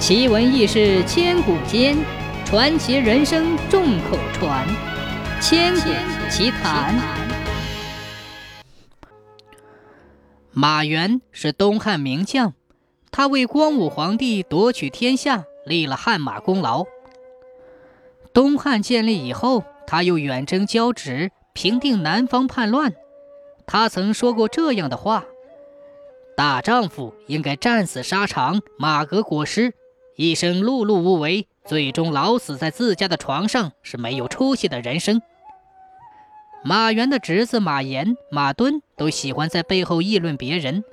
奇闻异事千古间，传奇人生众口传。千古奇谈。马援是东汉名将，他为光武皇帝夺取天下立了汗马功劳。东汉建立以后，他又远征交趾，平定南方叛乱。他曾说过这样的话：“大丈夫应该战死沙场，马革裹尸。”一生碌碌无为，最终老死在自家的床上，是没有出息的人生。马援的侄子马岩、马敦都喜欢在背后议论别人，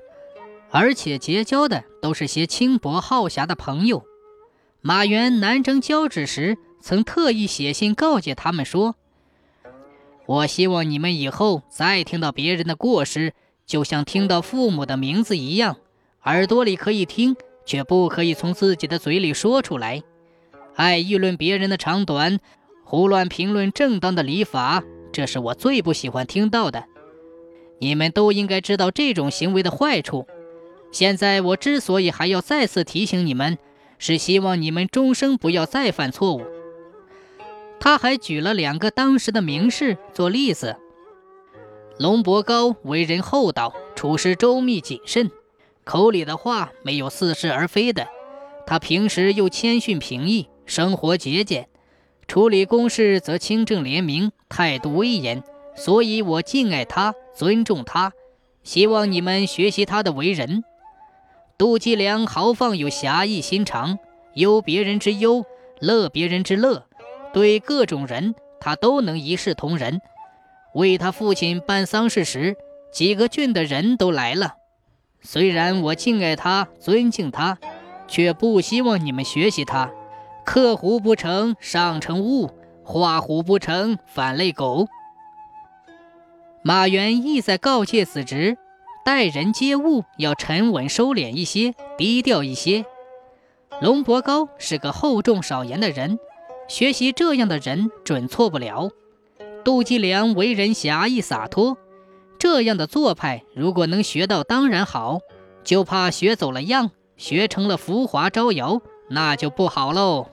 而且结交的都是些轻薄好侠的朋友。马援南征交趾时，曾特意写信告诫他们说：“我希望你们以后再听到别人的过失，就像听到父母的名字一样，耳朵里可以听。”却不可以从自己的嘴里说出来。爱议论别人的长短，胡乱评论正当的礼法，这是我最不喜欢听到的。你们都应该知道这种行为的坏处。现在我之所以还要再次提醒你们，是希望你们终生不要再犯错误。他还举了两个当时的名士做例子：龙伯高为人厚道，处事周密谨慎。口里的话没有似是而非的，他平时又谦逊平易，生活节俭，处理公事则清正廉明，态度威严，所以我敬爱他，尊重他，希望你们学习他的为人。杜季良豪放有侠义心肠，忧别人之忧，乐别人之乐，对各种人他都能一视同仁。为他父亲办丧事时，几个郡的人都来了。虽然我敬爱他、尊敬他，却不希望你们学习他。克虎不成，上成物；画虎不成，反类狗。马援意在告诫子侄，待人接物要沉稳收敛一些，低调一些。龙伯高是个厚重少言的人，学习这样的人准错不了。杜季良为人侠义洒脱。这样的做派，如果能学到，当然好；就怕学走了样，学成了浮华招摇，那就不好喽。